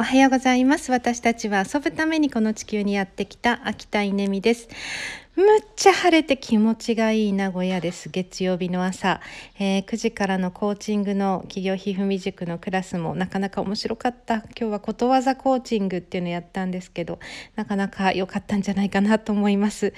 おはようございます。私たちは遊ぶためにこの地球にやってきた秋田稲美です。むっちゃ晴れて気持ちがいい名古屋です。月曜日の朝、えー、9時からのコーチングの企業ひふみ塾のクラスもなかなか面白かった。今日はことわざコーチングっていうのやったんですけどなかなか良かったんじゃないかなと思います。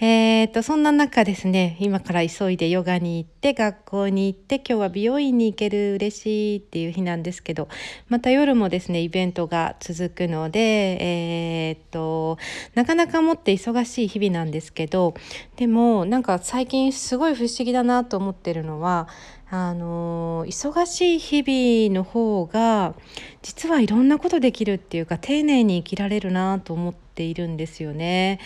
えーと、とそんな中ですね今から急いでヨガに行って学校に行って今日は美容院に行ける嬉しいっていう日なんですけどまた夜もですねイベントが続くのでえーとなかなかもって忙しい日々なんですですけどでもなんか最近すごい不思議だなと思ってるのはあの忙しい日々の方が実はいろんなことできるっていうか丁寧に生きられるなと思っているんですよね。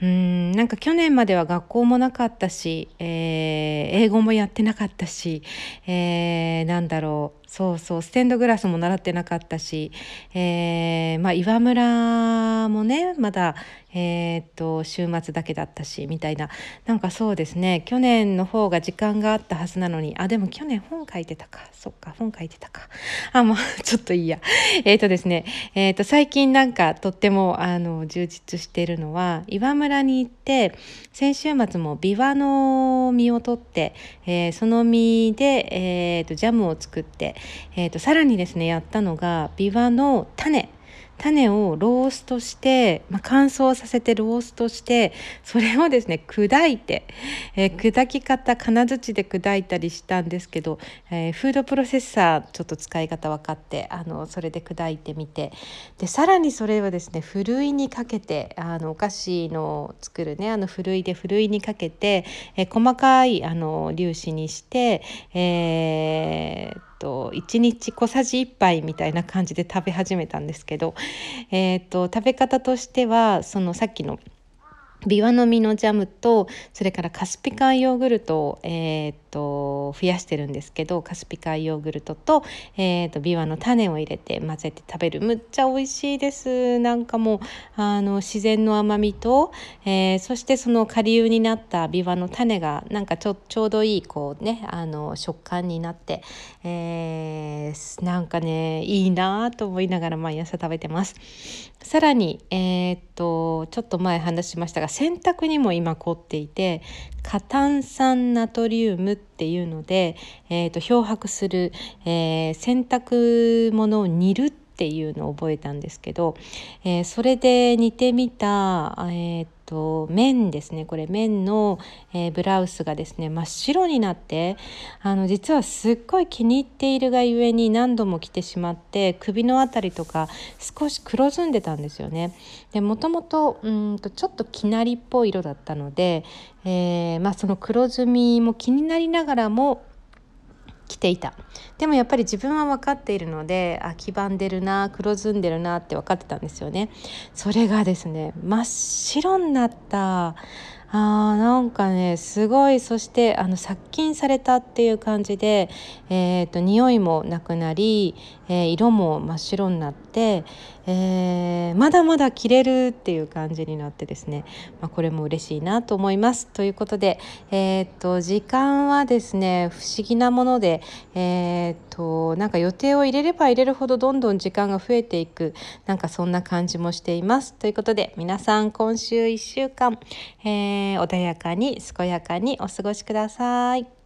うんなんか去年までは学校もなかったし、えー、英語もやってなかったし、えー、なんだろうそうそうステンドグラスも習ってなかったし、えー、まあ、岩村もねまだ、えー、っと週末だけだったしみたいな。なんかそうですね。去年の方が時間があったはずなのにあでも去年本書いてたか。そっか本書いてたか。あもう ちょっといいや。えー、っとですね。えー、っと最近なんかとってもあの充実しているのは岩村に行って先週末もビワの実を取って、えその実で、え、っとジャムを作ってえーと、さらにですねやったのがビワの種。種をローストして、まあ、乾燥させてローストしてそれをですね砕いて、えー、砕き方金槌で砕いたりしたんですけど、えー、フードプロセッサーちょっと使い方分かってあのそれで砕いてみてでさらにそれをですねふるいにかけてあのお菓子の作るねあのふるいでふるいにかけて、えー、細かいあの粒子にして、えーと1日小さじ1杯みたいな感じで食べ始めたんですけど、えーと、食べ方としてはそのさっきのビワの実のジャムとそれからカスピカンヨーグルトを、えーと、増やしてるんですけどカスピカンヨーグルトと,、えーと、ビワの種を入れて混ぜて食べるむっちゃ美味しいですなんかもうあの自然の甘みと、えー、そしてその顆粒になったビワの種がなんかちょちょうどいいこうねあの食感になって、えー、なんかねいいなと思いながら毎朝食べてます。さらに、えー、っとちょっと前話しましたが洗濯にも今凝っていて過炭酸ナトリウムっていうので、えー、と漂白する、えー、洗濯物を煮るっていうのを覚えたんですけど、えー、それで煮てみた、えー、とと綿ですねこれ綿の、えー、ブラウスがですね真っ白になってあの実はすっごい気に入っているがゆえに何度も着てしまって首の辺りとか少し黒ずんでたんですよね。でもともとうんとちょっときなりっぽい色だったので、えー、まあ、その黒ずみも気になりながらもていた。でもやっぱり自分は分かっているのであ黄ばんでるな黒ずんでるなって分かってたんですよね。それがですね真っ白になったあーなんかねすごいそしてあの殺菌されたっていう感じで、えーと、匂いもなくなり、えー、色も真っ白になって、えー、まだまだ着れるっていう感じになってですね、まあ、これも嬉しいなと思います。ということで、えーと、時間はですね不思議なもので、えーと、なんか予定を入れれば入れるほどどんどん時間が増えていくなんかそんな感じもしています。ということで皆さん今週1週間、えー、穏やかに健やかにお過ごしください。